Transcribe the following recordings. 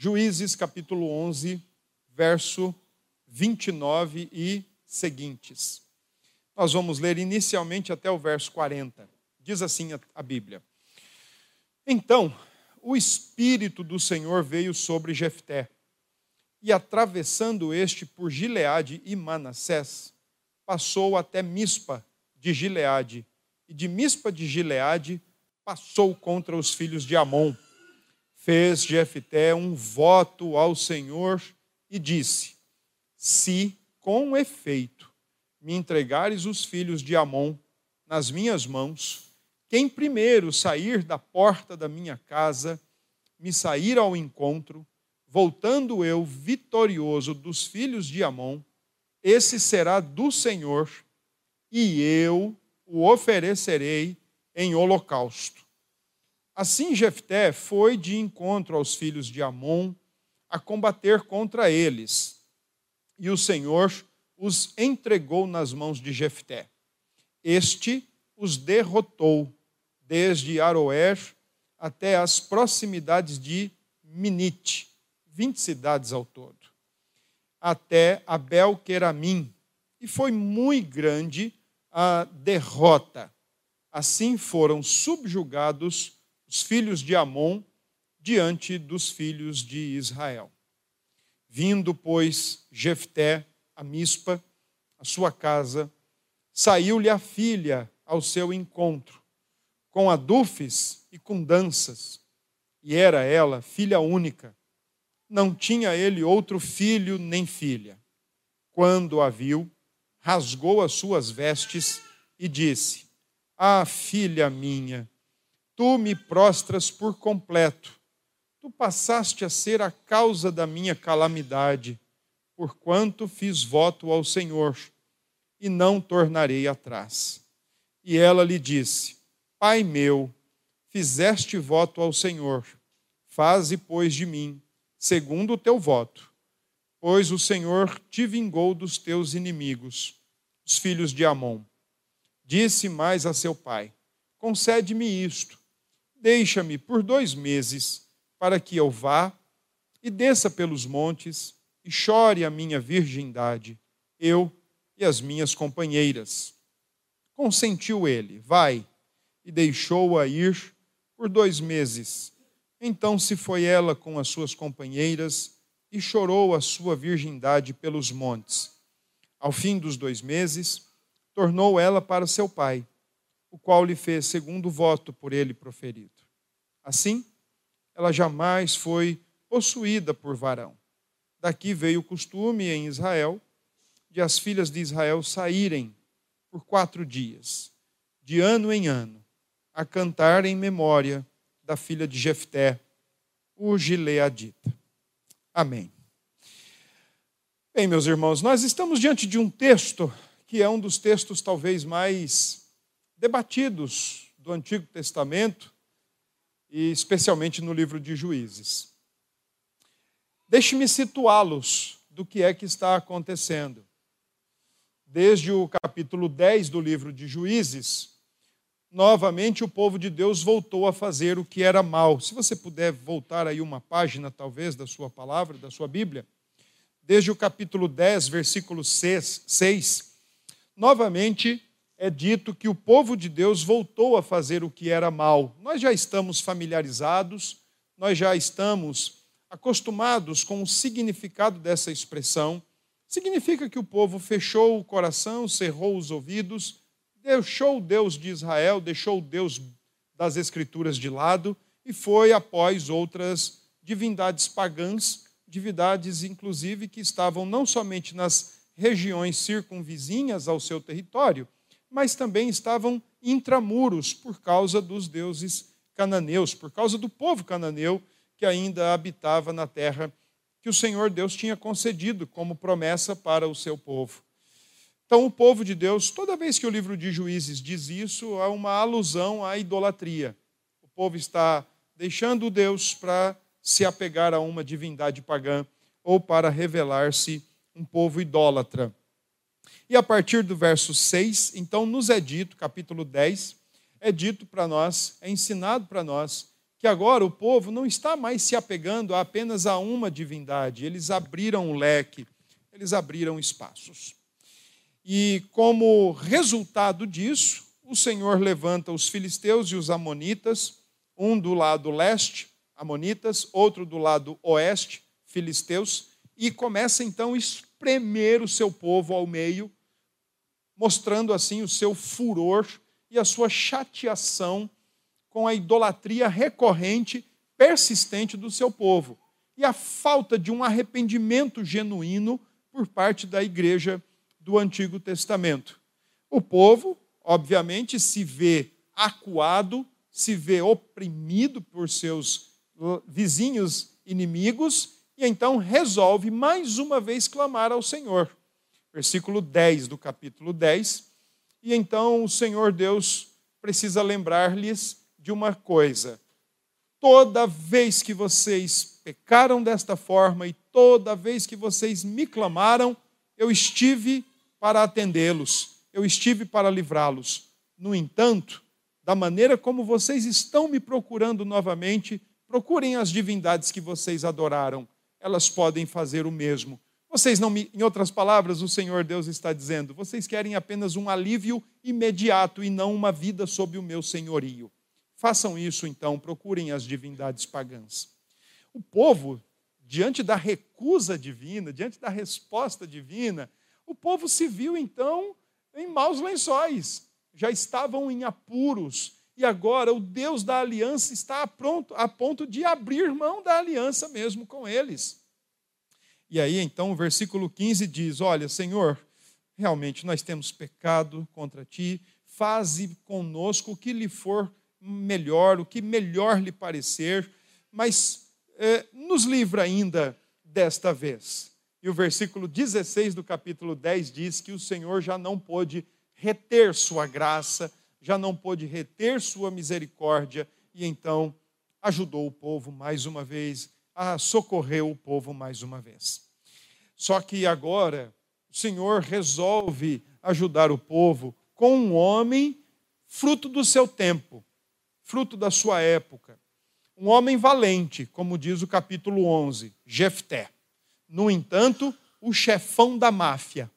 Juízes capítulo 11, verso 29 e seguintes. Nós vamos ler inicialmente até o verso 40. Diz assim a Bíblia: Então, o espírito do Senhor veio sobre Jefté, e atravessando este por Gileade e Manassés, passou até Mispa de Gileade, e de Mispa de Gileade passou contra os filhos de Amon. Fez Jefté um voto ao Senhor e disse: Se com efeito me entregares os filhos de Amon nas minhas mãos, quem primeiro sair da porta da minha casa, me sair ao encontro, voltando eu vitorioso dos filhos de Amon, esse será do Senhor, e eu o oferecerei em holocausto. Assim Jefté foi de encontro aos filhos de Amon a combater contra eles, e o Senhor os entregou nas mãos de Jefté. Este os derrotou desde Aroer até as proximidades de Minite, 20 cidades ao todo, até Abel-Queramim, e foi muito grande a derrota. Assim foram subjugados os filhos de Amon diante dos filhos de Israel. Vindo, pois, Jefté a Mispa, a sua casa, saiu-lhe a filha ao seu encontro, com adufes e com danças. E era ela filha única. Não tinha ele outro filho nem filha. Quando a viu, rasgou as suas vestes e disse: Ah, filha minha, tu me prostras por completo. Tu passaste a ser a causa da minha calamidade, porquanto fiz voto ao Senhor, e não tornarei atrás. E ela lhe disse: Pai meu, fizeste voto ao Senhor, faze, pois, de mim, segundo o teu voto, pois o Senhor te vingou dos teus inimigos, os filhos de Amon. Disse mais a seu pai: Concede-me isto, deixa-me por dois meses, para que eu vá e desça pelos montes e chore a minha virgindade, eu e as minhas companheiras. Consentiu ele, vai, e deixou-a ir por dois meses. Então se foi ela com as suas companheiras e chorou a sua virgindade pelos montes. Ao fim dos dois meses, tornou ela para seu pai, o qual lhe fez segundo voto por ele proferido. Assim, ela jamais foi possuída por varão. Daqui veio o costume em Israel de as filhas de Israel saírem por quatro dias, de ano em ano, a cantar em memória da filha de Jefté, o Gileadita. Amém. Bem, meus irmãos, nós estamos diante de um texto que é um dos textos talvez mais debatidos do Antigo Testamento, e especialmente no livro de Juízes. Deixe-me situá-los do que é que está acontecendo desde o capítulo 10 do livro de Juízes, novamente o povo de Deus voltou a fazer o que era mal. Se você puder voltar aí uma página, talvez, da sua palavra, da sua Bíblia, desde o capítulo 10, versículo 6, 6 novamente é dito que o povo de Deus voltou a fazer o que era mal. Nós já estamos familiarizados, nós já estamos acostumados com o significado dessa expressão significa que o povo fechou o coração, cerrou os ouvidos, deixou o Deus de Israel, deixou o Deus das Escrituras de lado e foi após outras divindades pagãs, divindades inclusive que estavam não somente nas regiões circunvizinhas ao seu território, mas também estavam intramuros por causa dos deuses cananeus, por causa do povo cananeu que ainda habitava na terra que o Senhor Deus tinha concedido como promessa para o seu povo. Então, o povo de Deus, toda vez que o livro de Juízes diz isso, há uma alusão à idolatria. O povo está deixando Deus para se apegar a uma divindade pagã ou para revelar-se um povo idólatra. E a partir do verso 6, então, nos é dito, capítulo 10, é dito para nós, é ensinado para nós, que agora o povo não está mais se apegando apenas a uma divindade, eles abriram o leque, eles abriram espaços. E como resultado disso, o Senhor levanta os filisteus e os amonitas, um do lado leste, amonitas, outro do lado oeste, filisteus, e começa então espremer o seu povo ao meio, mostrando assim o seu furor e a sua chateação com a idolatria recorrente, persistente do seu povo e a falta de um arrependimento genuíno por parte da igreja do Antigo Testamento. O povo, obviamente, se vê acuado, se vê oprimido por seus vizinhos inimigos e então resolve mais uma vez clamar ao Senhor. Versículo 10 do capítulo 10. E então o Senhor Deus precisa lembrar-lhes de uma coisa: toda vez que vocês pecaram desta forma e toda vez que vocês me clamaram, eu estive para atendê-los, eu estive para livrá-los. No entanto, da maneira como vocês estão me procurando novamente, procurem as divindades que vocês adoraram, elas podem fazer o mesmo. Vocês não me, em outras palavras, o Senhor Deus está dizendo, vocês querem apenas um alívio imediato e não uma vida sob o meu senhorio. Façam isso então, procurem as divindades pagãs. O povo, diante da recusa divina, diante da resposta divina, o povo se viu então em maus lençóis, já estavam em apuros, e agora o Deus da aliança está pronto, a ponto de abrir mão da aliança mesmo com eles. E aí então o versículo 15 diz: Olha, Senhor, realmente nós temos pecado contra ti, faze conosco o que lhe for melhor, o que melhor lhe parecer, mas eh, nos livra ainda desta vez. E o versículo 16 do capítulo 10 diz que o Senhor já não pôde reter sua graça, já não pôde reter sua misericórdia, e então ajudou o povo mais uma vez, a socorrer o povo mais uma vez. Só que agora o Senhor resolve ajudar o povo com um homem fruto do seu tempo, fruto da sua época. Um homem valente, como diz o capítulo 11, Jefté. No entanto, o chefão da máfia,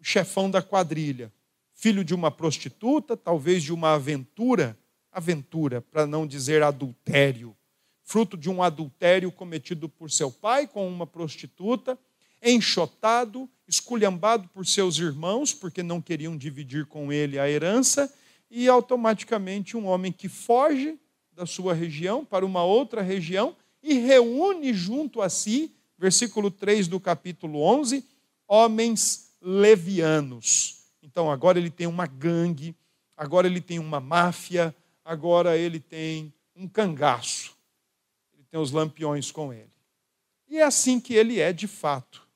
o chefão da quadrilha, filho de uma prostituta, talvez de uma aventura, aventura, para não dizer adultério, fruto de um adultério cometido por seu pai com uma prostituta, enxotado, esculhambado por seus irmãos, porque não queriam dividir com ele a herança, e automaticamente um homem que foge da sua região para uma outra região e reúne junto a si versículo 3 do capítulo 11, homens levianos. Então, agora ele tem uma gangue, agora ele tem uma máfia, agora ele tem um cangaço. Ele tem os lampiões com ele. E é assim que ele é de fato.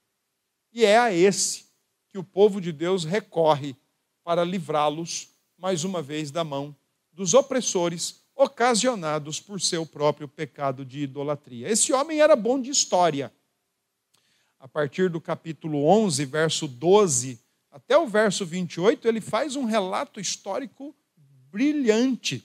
E é a esse que o povo de Deus recorre para livrá-los, mais uma vez, da mão dos opressores ocasionados por seu próprio pecado de idolatria. Esse homem era bom de história a partir do capítulo 11, verso 12, até o verso 28, ele faz um relato histórico brilhante.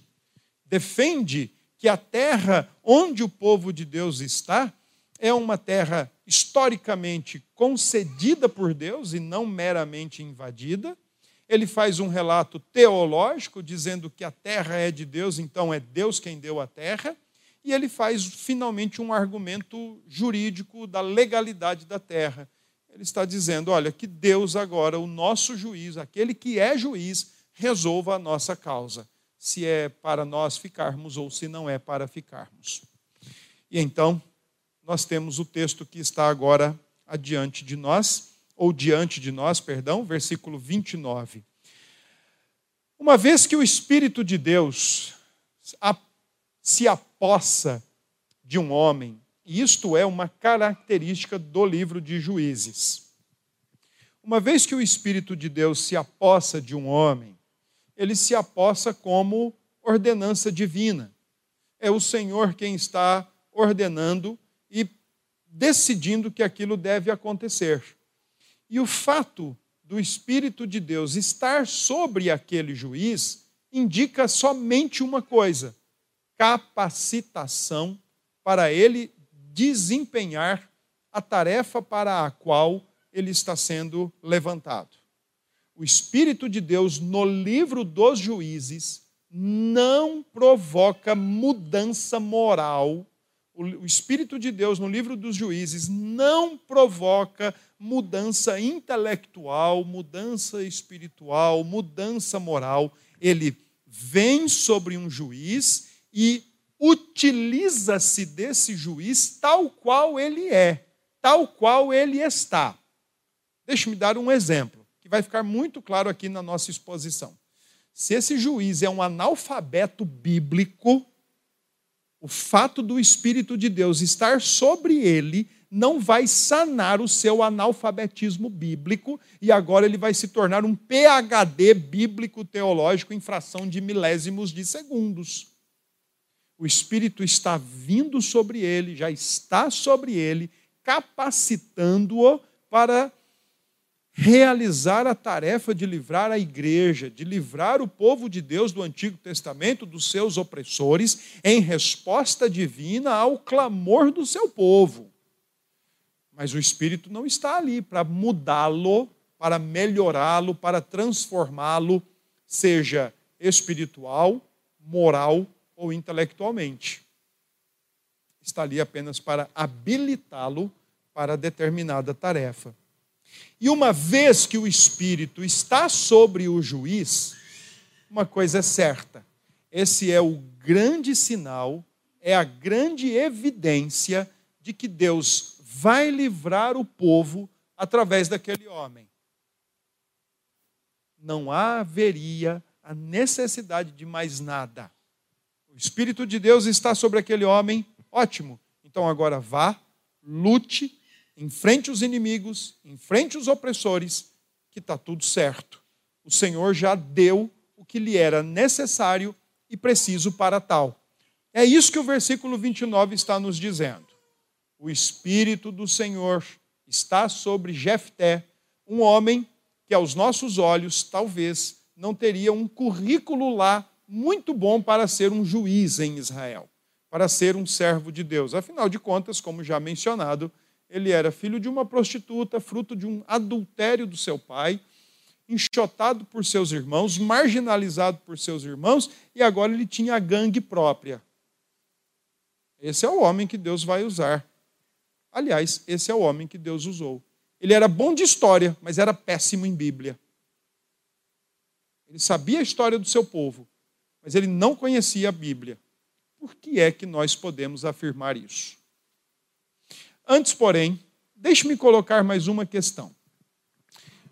Defende que a terra onde o povo de Deus está é uma terra historicamente concedida por Deus e não meramente invadida. Ele faz um relato teológico dizendo que a terra é de Deus, então é Deus quem deu a terra e ele faz finalmente um argumento jurídico da legalidade da terra. Ele está dizendo: olha, que Deus agora, o nosso juiz, aquele que é juiz, resolva a nossa causa, se é para nós ficarmos ou se não é para ficarmos. E então, nós temos o texto que está agora adiante de nós, ou diante de nós, perdão, versículo 29. Uma vez que o Espírito de Deus se apossa de um homem. Isto é uma característica do livro de Juízes. Uma vez que o Espírito de Deus se apossa de um homem, ele se apossa como ordenança divina. É o Senhor quem está ordenando e decidindo que aquilo deve acontecer. E o fato do Espírito de Deus estar sobre aquele juiz indica somente uma coisa: capacitação para ele desempenhar a tarefa para a qual ele está sendo levantado. O Espírito de Deus, no livro dos juízes, não provoca mudança moral. O Espírito de Deus, no livro dos juízes, não provoca mudança intelectual, mudança espiritual, mudança moral. Ele vem sobre um juiz e utiliza-se desse juiz tal qual ele é, tal qual ele está. Deixe-me dar um exemplo, que vai ficar muito claro aqui na nossa exposição. Se esse juiz é um analfabeto bíblico, o fato do Espírito de Deus estar sobre ele não vai sanar o seu analfabetismo bíblico e agora ele vai se tornar um PhD bíblico teológico em fração de milésimos de segundos. O Espírito está vindo sobre ele, já está sobre ele, capacitando-o para realizar a tarefa de livrar a igreja, de livrar o povo de Deus do Antigo Testamento dos seus opressores, em resposta divina ao clamor do seu povo. Mas o Espírito não está ali para mudá-lo, para melhorá-lo, para transformá-lo, seja espiritual, moral ou intelectualmente. Está ali apenas para habilitá-lo para determinada tarefa. E uma vez que o Espírito está sobre o juiz, uma coisa é certa: esse é o grande sinal, é a grande evidência de que Deus vai livrar o povo através daquele homem. Não haveria a necessidade de mais nada. Espírito de Deus está sobre aquele homem, ótimo. Então agora vá, lute, enfrente os inimigos, enfrente os opressores, que está tudo certo. O Senhor já deu o que lhe era necessário e preciso para tal. É isso que o versículo 29 está nos dizendo o Espírito do Senhor está sobre Jefté, um homem que aos nossos olhos talvez não teria um currículo lá muito bom para ser um juiz em Israel, para ser um servo de Deus. Afinal de contas, como já mencionado, ele era filho de uma prostituta, fruto de um adultério do seu pai, enxotado por seus irmãos, marginalizado por seus irmãos, e agora ele tinha a gangue própria. Esse é o homem que Deus vai usar Aliás, esse é o homem que Deus usou. Ele era bom de história, mas era péssimo em Bíblia. Ele sabia a história do seu povo, mas ele não conhecia a Bíblia. Por que é que nós podemos afirmar isso? Antes, porém, deixe-me colocar mais uma questão.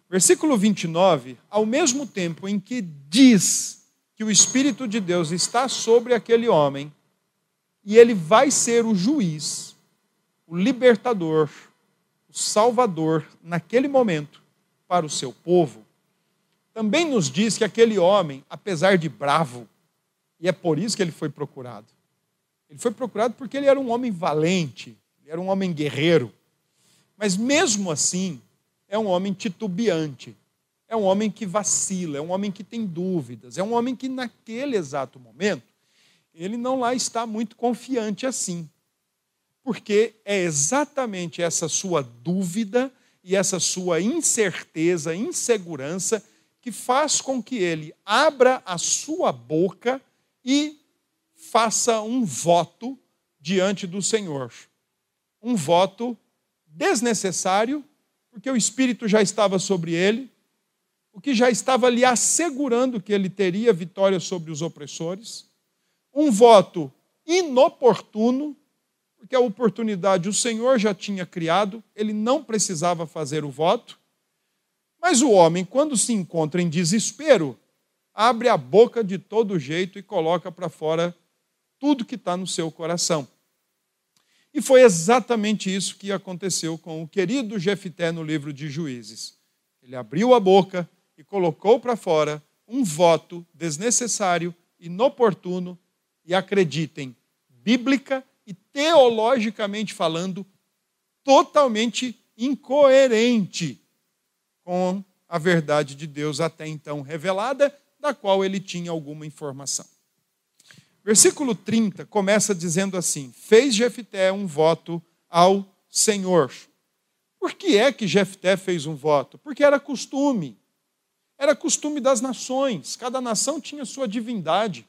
Versículo 29, ao mesmo tempo em que diz que o Espírito de Deus está sobre aquele homem e ele vai ser o juiz, o libertador, o salvador, naquele momento, para o seu povo, também nos diz que aquele homem, apesar de bravo, e é por isso que ele foi procurado, ele foi procurado porque ele era um homem valente, ele era um homem guerreiro, mas mesmo assim, é um homem titubeante, é um homem que vacila, é um homem que tem dúvidas, é um homem que naquele exato momento, ele não lá está muito confiante assim. Porque é exatamente essa sua dúvida e essa sua incerteza, insegurança, que faz com que ele abra a sua boca e faça um voto diante do Senhor. Um voto desnecessário, porque o Espírito já estava sobre ele, o que já estava lhe assegurando que ele teria vitória sobre os opressores. Um voto inoportuno, porque a oportunidade o Senhor já tinha criado, ele não precisava fazer o voto. Mas o homem, quando se encontra em desespero, abre a boca de todo jeito e coloca para fora tudo que está no seu coração. E foi exatamente isso que aconteceu com o querido Jefité no livro de Juízes. Ele abriu a boca e colocou para fora um voto desnecessário, inoportuno e acreditem, bíblica e teologicamente falando, totalmente incoerente com a verdade de Deus até então revelada, da qual ele tinha alguma informação. Versículo 30 começa dizendo assim: Fez Jefté um voto ao Senhor. Por que é que Jefté fez um voto? Porque era costume. Era costume das nações. Cada nação tinha sua divindade.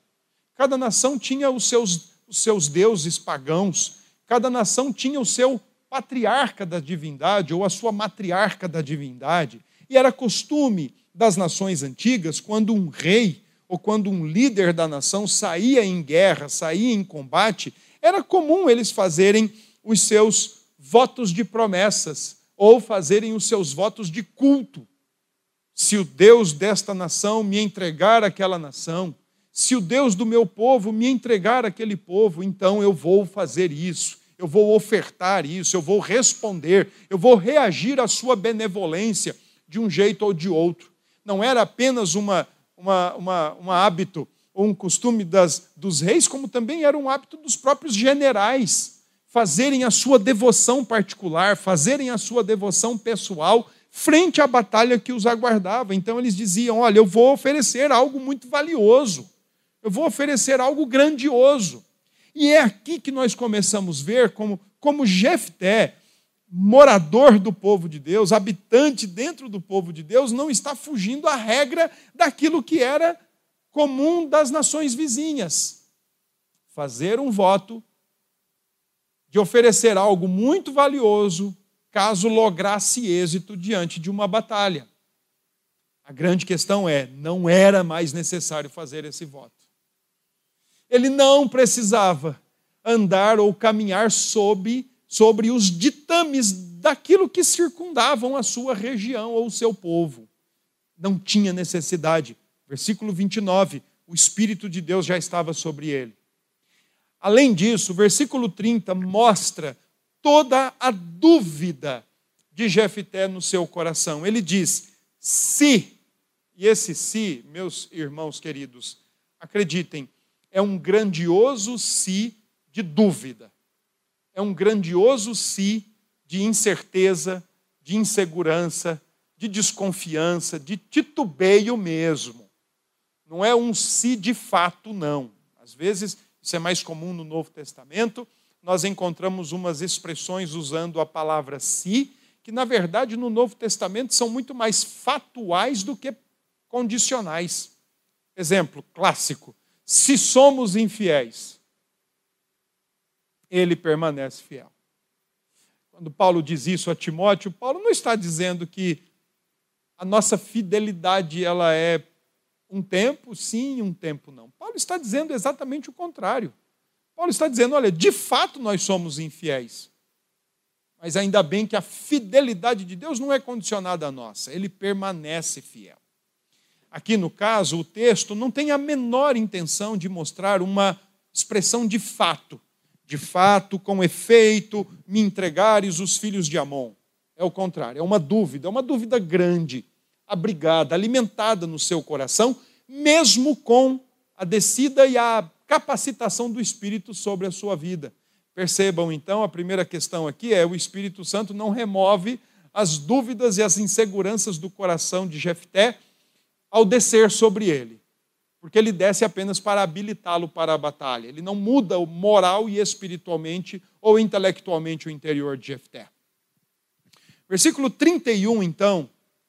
Cada nação tinha os seus, os seus deuses pagãos. Cada nação tinha o seu patriarca da divindade ou a sua matriarca da divindade. E era costume das nações antigas, quando um rei ou quando um líder da nação saía em guerra, saía em combate, era comum eles fazerem os seus votos de promessas ou fazerem os seus votos de culto. Se o Deus desta nação me entregar aquela nação, se o Deus do meu povo me entregar aquele povo, então eu vou fazer isso, eu vou ofertar isso, eu vou responder, eu vou reagir à sua benevolência de um jeito ou de outro. Não era apenas uma uma, uma, um hábito ou um costume das, dos reis, como também era um hábito dos próprios generais, fazerem a sua devoção particular, fazerem a sua devoção pessoal frente à batalha que os aguardava. Então eles diziam: Olha, eu vou oferecer algo muito valioso, eu vou oferecer algo grandioso. E é aqui que nós começamos a ver como, como Jefté morador do povo de Deus, habitante dentro do povo de Deus, não está fugindo à regra daquilo que era comum das nações vizinhas. Fazer um voto de oferecer algo muito valioso caso lograsse êxito diante de uma batalha. A grande questão é: não era mais necessário fazer esse voto. Ele não precisava andar ou caminhar sob sobre os ditames daquilo que circundavam a sua região ou o seu povo. Não tinha necessidade. Versículo 29, o Espírito de Deus já estava sobre ele. Além disso, o versículo 30 mostra toda a dúvida de Jefté no seu coração. Ele diz: se, e esse se, meus irmãos queridos, acreditem, é um grandioso se de dúvida é um grandioso si de incerteza, de insegurança, de desconfiança, de titubeio mesmo. Não é um si de fato, não. Às vezes, isso é mais comum no Novo Testamento, nós encontramos umas expressões usando a palavra si, que na verdade no Novo Testamento são muito mais fatuais do que condicionais. Exemplo clássico: se somos infiéis, ele permanece fiel. Quando Paulo diz isso a Timóteo, Paulo não está dizendo que a nossa fidelidade ela é um tempo sim e um tempo não. Paulo está dizendo exatamente o contrário. Paulo está dizendo, olha, de fato nós somos infiéis. Mas ainda bem que a fidelidade de Deus não é condicionada à nossa, ele permanece fiel. Aqui no caso, o texto não tem a menor intenção de mostrar uma expressão de fato de fato, com efeito, me entregares os filhos de Amon. É o contrário, é uma dúvida, é uma dúvida grande, abrigada, alimentada no seu coração, mesmo com a descida e a capacitação do Espírito sobre a sua vida. Percebam então, a primeira questão aqui é: o Espírito Santo não remove as dúvidas e as inseguranças do coração de Jefté ao descer sobre ele porque ele desce apenas para habilitá-lo para a batalha. Ele não muda moral e espiritualmente ou intelectualmente o interior de Jefté. Versículo 31, então,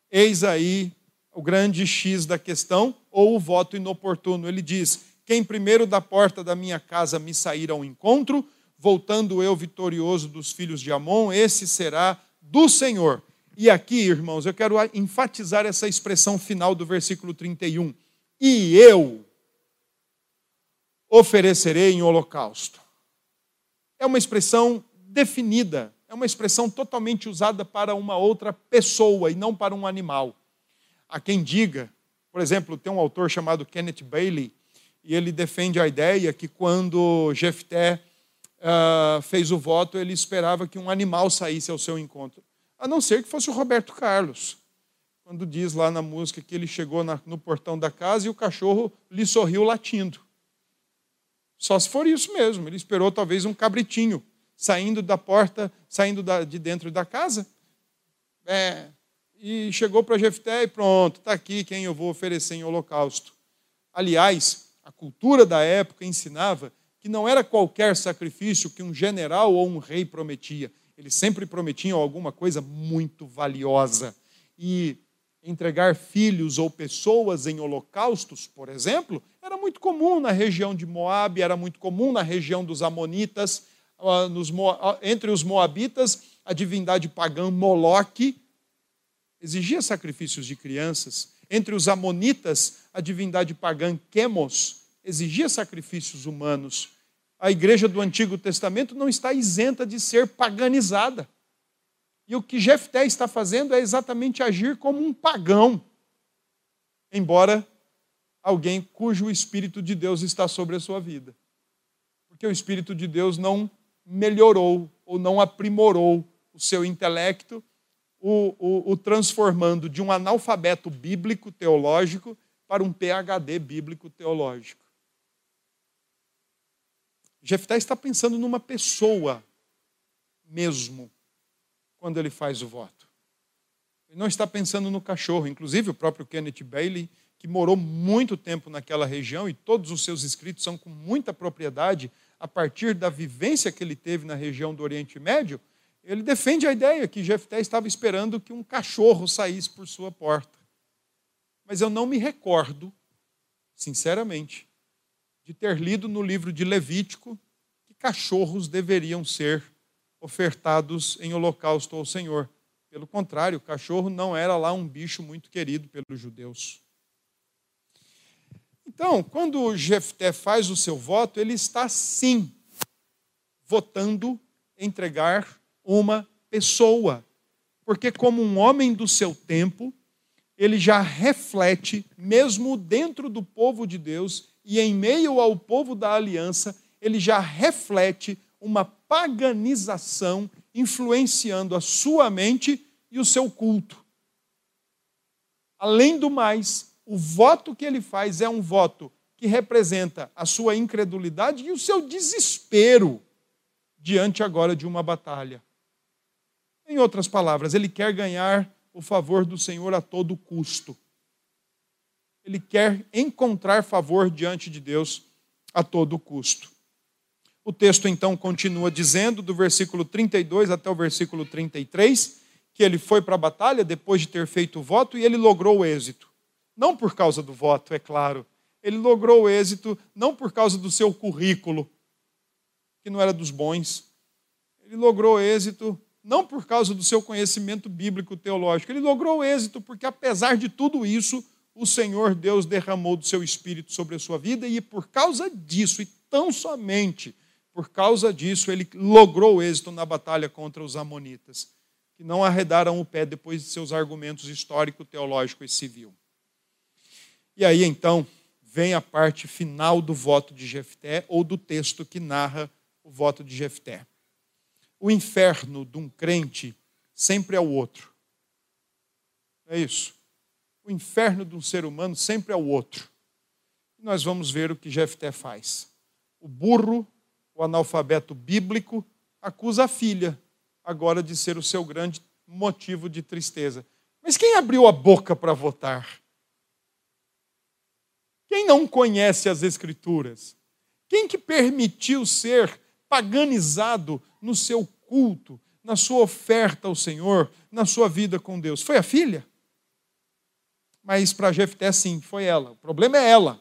eis aí o grande X da questão, ou o voto inoportuno. Ele diz: Quem primeiro da porta da minha casa me sair ao encontro, voltando eu vitorioso dos filhos de Amon, esse será do Senhor. E aqui, irmãos, eu quero enfatizar essa expressão final do versículo 31 e eu oferecerei em holocausto. É uma expressão definida, é uma expressão totalmente usada para uma outra pessoa e não para um animal. Há quem diga, por exemplo, tem um autor chamado Kenneth Bailey, e ele defende a ideia que quando Jefté uh, fez o voto, ele esperava que um animal saísse ao seu encontro, a não ser que fosse o Roberto Carlos quando diz lá na música que ele chegou na, no portão da casa e o cachorro lhe sorriu latindo. Só se for isso mesmo, ele esperou talvez um cabritinho saindo da porta, saindo da, de dentro da casa. É, e chegou para Jefté e pronto, está aqui quem eu vou oferecer em holocausto. Aliás, a cultura da época ensinava que não era qualquer sacrifício que um general ou um rei prometia. Eles sempre prometiam alguma coisa muito valiosa. E entregar filhos ou pessoas em holocaustos, por exemplo, era muito comum na região de Moabe, era muito comum na região dos Amonitas. Ah, ah, entre os Moabitas, a divindade pagã Moloque exigia sacrifícios de crianças. Entre os Amonitas, a divindade pagã Quemos exigia sacrifícios humanos. A igreja do Antigo Testamento não está isenta de ser paganizada. E o que Jefté está fazendo é exatamente agir como um pagão, embora alguém cujo Espírito de Deus está sobre a sua vida. Porque o Espírito de Deus não melhorou ou não aprimorou o seu intelecto, o, o, o transformando de um analfabeto bíblico teológico para um PhD bíblico teológico. Jefté está pensando numa pessoa mesmo quando ele faz o voto. Ele não está pensando no cachorro. Inclusive, o próprio Kenneth Bailey, que morou muito tempo naquela região e todos os seus escritos são com muita propriedade a partir da vivência que ele teve na região do Oriente Médio, ele defende a ideia que Jefté estava esperando que um cachorro saísse por sua porta. Mas eu não me recordo, sinceramente, de ter lido no livro de Levítico que cachorros deveriam ser ofertados em holocausto ao Senhor. Pelo contrário, o cachorro não era lá um bicho muito querido pelos judeus. Então, quando Jefté faz o seu voto, ele está sim votando entregar uma pessoa. Porque, como um homem do seu tempo, ele já reflete, mesmo dentro do povo de Deus e em meio ao povo da aliança, ele já reflete uma paganização influenciando a sua mente e o seu culto. Além do mais, o voto que ele faz é um voto que representa a sua incredulidade e o seu desespero diante agora de uma batalha. Em outras palavras, ele quer ganhar o favor do Senhor a todo custo. Ele quer encontrar favor diante de Deus a todo custo. O texto então continua dizendo, do versículo 32 até o versículo 33, que ele foi para a batalha depois de ter feito o voto e ele logrou o êxito. Não por causa do voto, é claro. Ele logrou o êxito não por causa do seu currículo, que não era dos bons. Ele logrou o êxito não por causa do seu conhecimento bíblico teológico. Ele logrou êxito porque, apesar de tudo isso, o Senhor Deus derramou do seu espírito sobre a sua vida e, por causa disso, e tão somente por causa disso, ele logrou êxito na batalha contra os Amonitas, que não arredaram o pé depois de seus argumentos histórico, teológico e civil. E aí, então, vem a parte final do voto de Jefté, ou do texto que narra o voto de Jefté. O inferno de um crente sempre é o outro. É isso. O inferno de um ser humano sempre é o outro. E nós vamos ver o que Jefté faz. O burro, o analfabeto bíblico, acusa a filha agora de ser o seu grande motivo de tristeza. Mas quem abriu a boca para votar? Quem não conhece as Escrituras? Quem que permitiu ser paganizado no seu culto, na sua oferta ao Senhor, na sua vida com Deus? Foi a filha? Mas para Jefté, sim, foi ela. O problema é ela.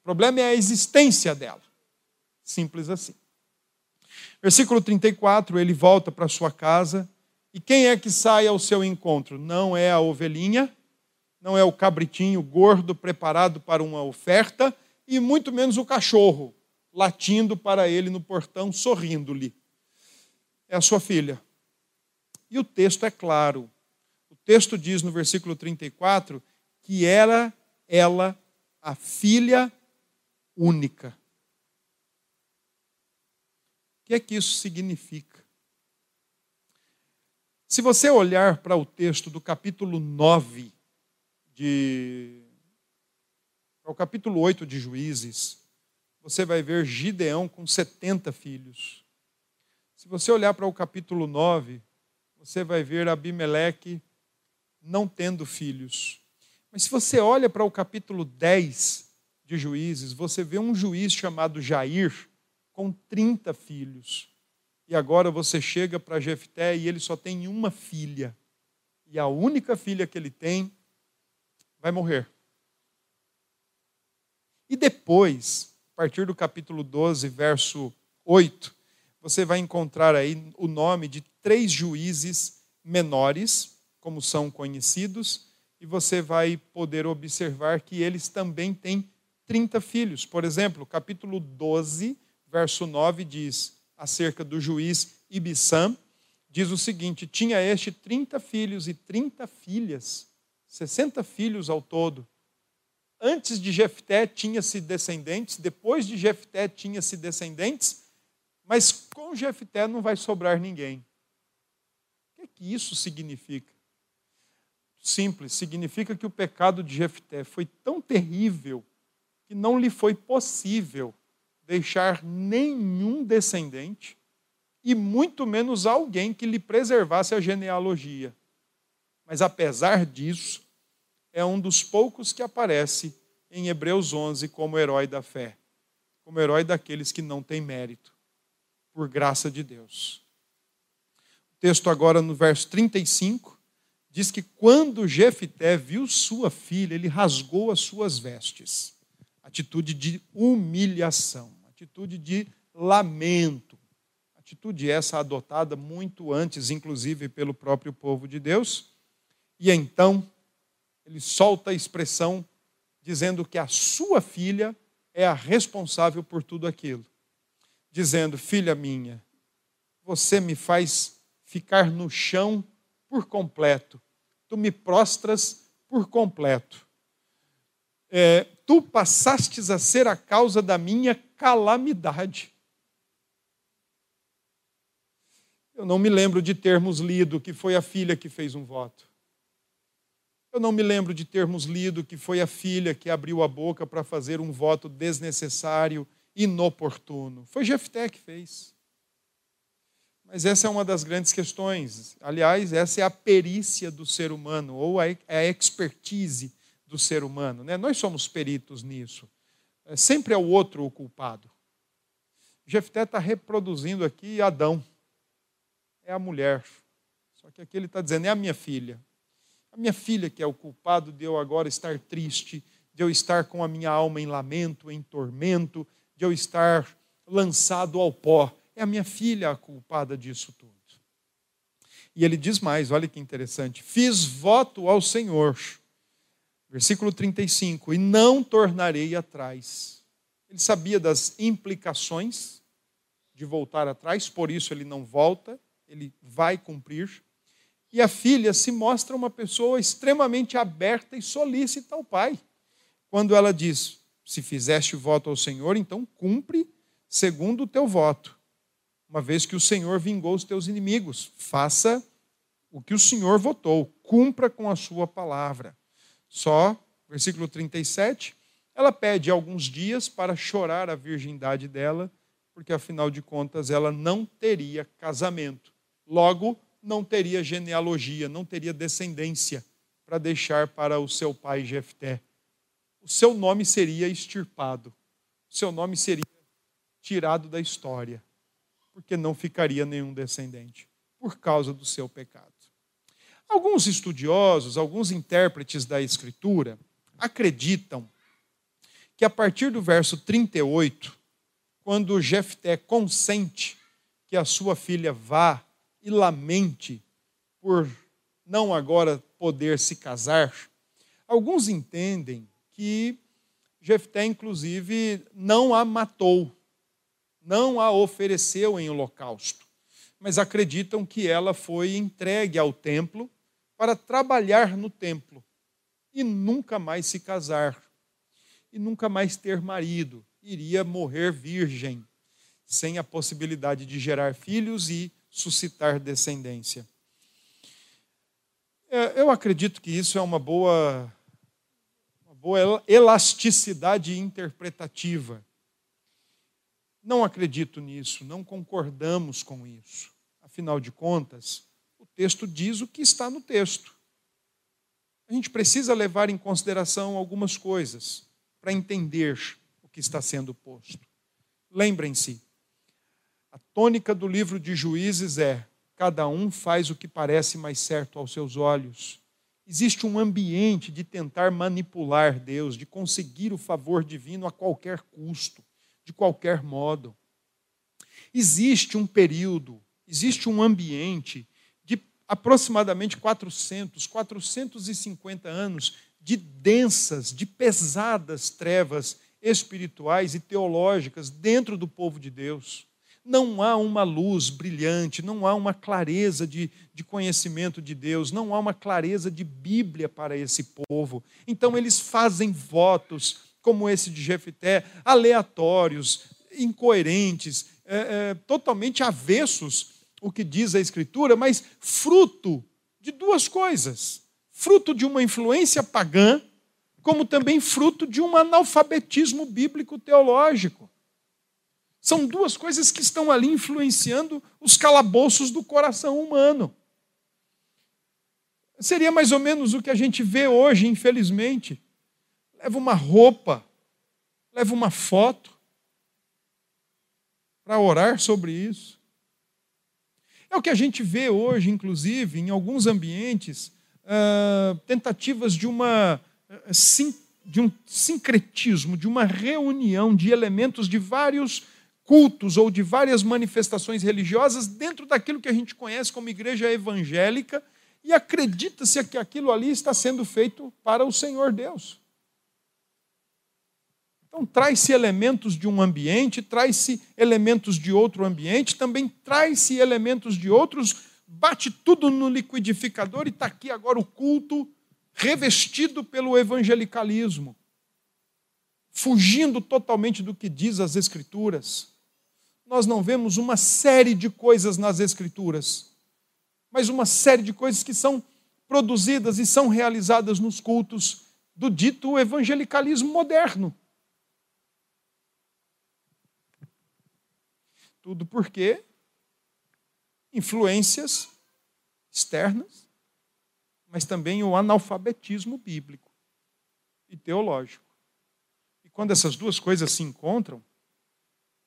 O problema é a existência dela. Simples assim. Versículo 34, ele volta para sua casa. E quem é que sai ao seu encontro? Não é a ovelhinha, não é o cabritinho gordo preparado para uma oferta, e muito menos o cachorro latindo para ele no portão, sorrindo-lhe. É a sua filha. E o texto é claro. O texto diz no versículo 34 que era ela a filha única. Que é que isso significa? Se você olhar para o texto do capítulo 9 de o capítulo 8 de Juízes, você vai ver Gideão com 70 filhos. Se você olhar para o capítulo 9, você vai ver Abimeleque não tendo filhos. Mas se você olha para o capítulo 10 de Juízes, você vê um juiz chamado Jair com 30 filhos. E agora você chega para Jefté e ele só tem uma filha. E a única filha que ele tem vai morrer. E depois, a partir do capítulo 12, verso 8, você vai encontrar aí o nome de três juízes menores, como são conhecidos, e você vai poder observar que eles também têm 30 filhos. Por exemplo, capítulo 12, verso 9 diz acerca do juiz Ibissam, diz o seguinte: tinha este 30 filhos e 30 filhas, 60 filhos ao todo. Antes de Jefté tinha-se descendentes, depois de Jefté tinha-se descendentes, mas com Jefté não vai sobrar ninguém. O que, é que isso significa? Simples, significa que o pecado de Jefté foi tão terrível que não lhe foi possível deixar nenhum descendente e muito menos alguém que lhe preservasse a genealogia. Mas apesar disso, é um dos poucos que aparece em Hebreus 11 como herói da fé, como herói daqueles que não têm mérito, por graça de Deus. O texto agora no verso 35 diz que quando Jefité viu sua filha, ele rasgou as suas vestes. Atitude de humilhação, atitude de lamento. Atitude essa adotada muito antes, inclusive, pelo próprio povo de Deus. E então, ele solta a expressão dizendo que a sua filha é a responsável por tudo aquilo. Dizendo: Filha minha, você me faz ficar no chão por completo, tu me prostras por completo. É, tu passastes a ser a causa da minha calamidade. Eu não me lembro de termos lido que foi a filha que fez um voto. Eu não me lembro de termos lido que foi a filha que abriu a boca para fazer um voto desnecessário, inoportuno. Foi Jefté que fez. Mas essa é uma das grandes questões. Aliás, essa é a perícia do ser humano, ou a expertise do ser humano. Né? Nós somos peritos nisso. É, sempre é o outro o culpado. Jefté está reproduzindo aqui Adão. É a mulher. Só que aqui ele está dizendo, é a minha filha. A minha filha que é o culpado de eu agora estar triste, de eu estar com a minha alma em lamento, em tormento, de eu estar lançado ao pó. É a minha filha a culpada disso tudo. E ele diz mais, olha que interessante: fiz voto ao Senhor Versículo 35: E não tornarei atrás. Ele sabia das implicações de voltar atrás, por isso ele não volta, ele vai cumprir. E a filha se mostra uma pessoa extremamente aberta e solícita ao pai. Quando ela diz: Se fizeste voto ao Senhor, então cumpre segundo o teu voto. Uma vez que o Senhor vingou os teus inimigos, faça o que o Senhor votou, cumpra com a sua palavra. Só, versículo 37, ela pede alguns dias para chorar a virgindade dela, porque afinal de contas ela não teria casamento. Logo, não teria genealogia, não teria descendência para deixar para o seu pai Jefté. O seu nome seria extirpado. O seu nome seria tirado da história, porque não ficaria nenhum descendente por causa do seu pecado. Alguns estudiosos, alguns intérpretes da Escritura, acreditam que a partir do verso 38, quando Jefté consente que a sua filha vá e lamente por não agora poder se casar, alguns entendem que Jefté, inclusive, não a matou, não a ofereceu em holocausto, mas acreditam que ela foi entregue ao templo para trabalhar no templo e nunca mais se casar e nunca mais ter marido. Iria morrer virgem, sem a possibilidade de gerar filhos e suscitar descendência. É, eu acredito que isso é uma boa, uma boa elasticidade interpretativa. Não acredito nisso, não concordamos com isso. Afinal de contas, texto diz o que está no texto. A gente precisa levar em consideração algumas coisas. para entender o que está sendo posto. Lembrem-se, a tônica do livro de Juízes é: cada um faz o que parece mais certo aos seus olhos. Existe um ambiente de tentar manipular Deus, de conseguir o favor divino a qualquer custo, de qualquer modo. Existe um período, existe um ambiente aproximadamente 400, 450 anos de densas, de pesadas trevas espirituais e teológicas dentro do povo de Deus não há uma luz brilhante, não há uma clareza de, de conhecimento de Deus, não há uma clareza de Bíblia para esse povo. Então eles fazem votos, como esse de Jefité, aleatórios, incoerentes, é, é, totalmente avessos o que diz a Escritura, mas fruto de duas coisas: fruto de uma influência pagã, como também fruto de um analfabetismo bíblico teológico. São duas coisas que estão ali influenciando os calabouços do coração humano. Seria mais ou menos o que a gente vê hoje, infelizmente. Leva uma roupa, leva uma foto para orar sobre isso. É o que a gente vê hoje, inclusive, em alguns ambientes, uh, tentativas de uma uh, de um sincretismo, de uma reunião de elementos de vários cultos ou de várias manifestações religiosas dentro daquilo que a gente conhece como igreja evangélica e acredita-se que aquilo ali está sendo feito para o Senhor Deus. Então, traz-se elementos de um ambiente, traz-se elementos de outro ambiente, também traz-se elementos de outros, bate tudo no liquidificador e está aqui agora o culto revestido pelo evangelicalismo, fugindo totalmente do que diz as Escrituras nós não vemos uma série de coisas nas Escrituras, mas uma série de coisas que são produzidas e são realizadas nos cultos do dito evangelicalismo moderno. Tudo porque influências externas, mas também o analfabetismo bíblico e teológico. E quando essas duas coisas se encontram,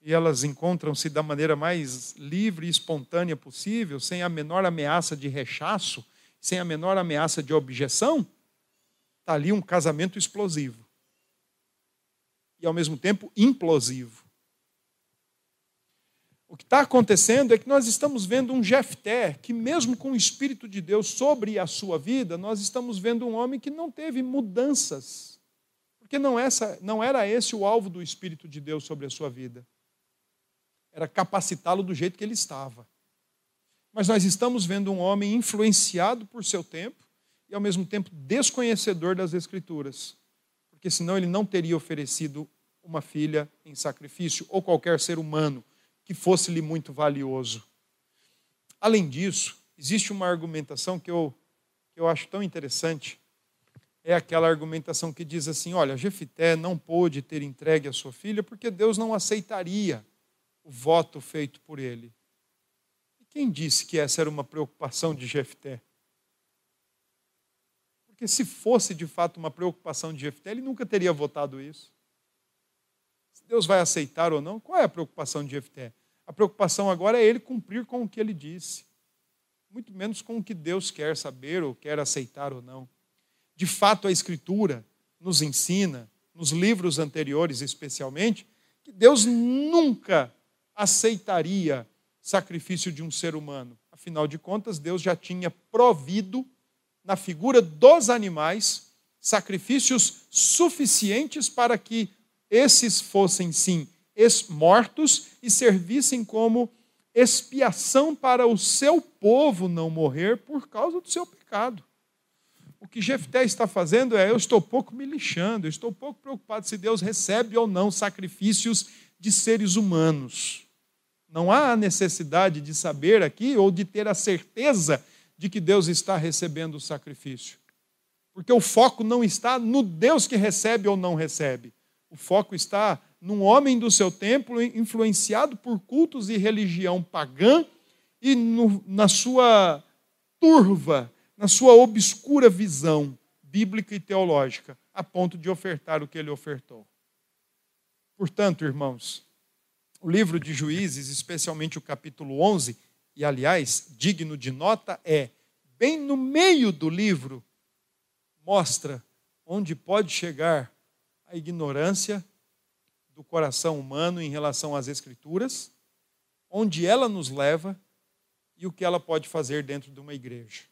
e elas encontram-se da maneira mais livre e espontânea possível, sem a menor ameaça de rechaço, sem a menor ameaça de objeção, está ali um casamento explosivo. E ao mesmo tempo implosivo. O que está acontecendo é que nós estamos vendo um Jefté que, mesmo com o Espírito de Deus sobre a sua vida, nós estamos vendo um homem que não teve mudanças. Porque não, essa, não era esse o alvo do Espírito de Deus sobre a sua vida era capacitá-lo do jeito que ele estava. Mas nós estamos vendo um homem influenciado por seu tempo e, ao mesmo tempo, desconhecedor das Escrituras, porque senão ele não teria oferecido uma filha em sacrifício ou qualquer ser humano que fosse-lhe muito valioso. Além disso, existe uma argumentação que eu, que eu acho tão interessante. É aquela argumentação que diz assim: olha, Jefité não pôde ter entregue a sua filha porque Deus não aceitaria o voto feito por ele. E quem disse que essa era uma preocupação de Jefté? Porque se fosse de fato uma preocupação de Jefté, ele nunca teria votado isso. Se Deus vai aceitar ou não, qual é a preocupação de Jefté? A preocupação agora é ele cumprir com o que ele disse, muito menos com o que Deus quer saber ou quer aceitar ou não. De fato, a Escritura nos ensina, nos livros anteriores especialmente, que Deus nunca aceitaria sacrifício de um ser humano. Afinal de contas, Deus já tinha provido, na figura dos animais, sacrifícios suficientes para que esses fossem, sim, mortos e servissem como expiação para o seu povo não morrer por causa do seu pecado. O que Jefté está fazendo é: eu estou pouco me lixando, eu estou pouco preocupado se Deus recebe ou não sacrifícios de seres humanos. Não há necessidade de saber aqui ou de ter a certeza de que Deus está recebendo o sacrifício. Porque o foco não está no Deus que recebe ou não recebe. O foco está num homem do seu templo influenciado por cultos e religião pagã e no, na sua turva, na sua obscura visão bíblica e teológica a ponto de ofertar o que ele ofertou. Portanto, irmãos, o livro de Juízes, especialmente o capítulo 11, e aliás, digno de nota, é bem no meio do livro, mostra onde pode chegar a ignorância do coração humano em relação às Escrituras, onde ela nos leva e o que ela pode fazer dentro de uma igreja.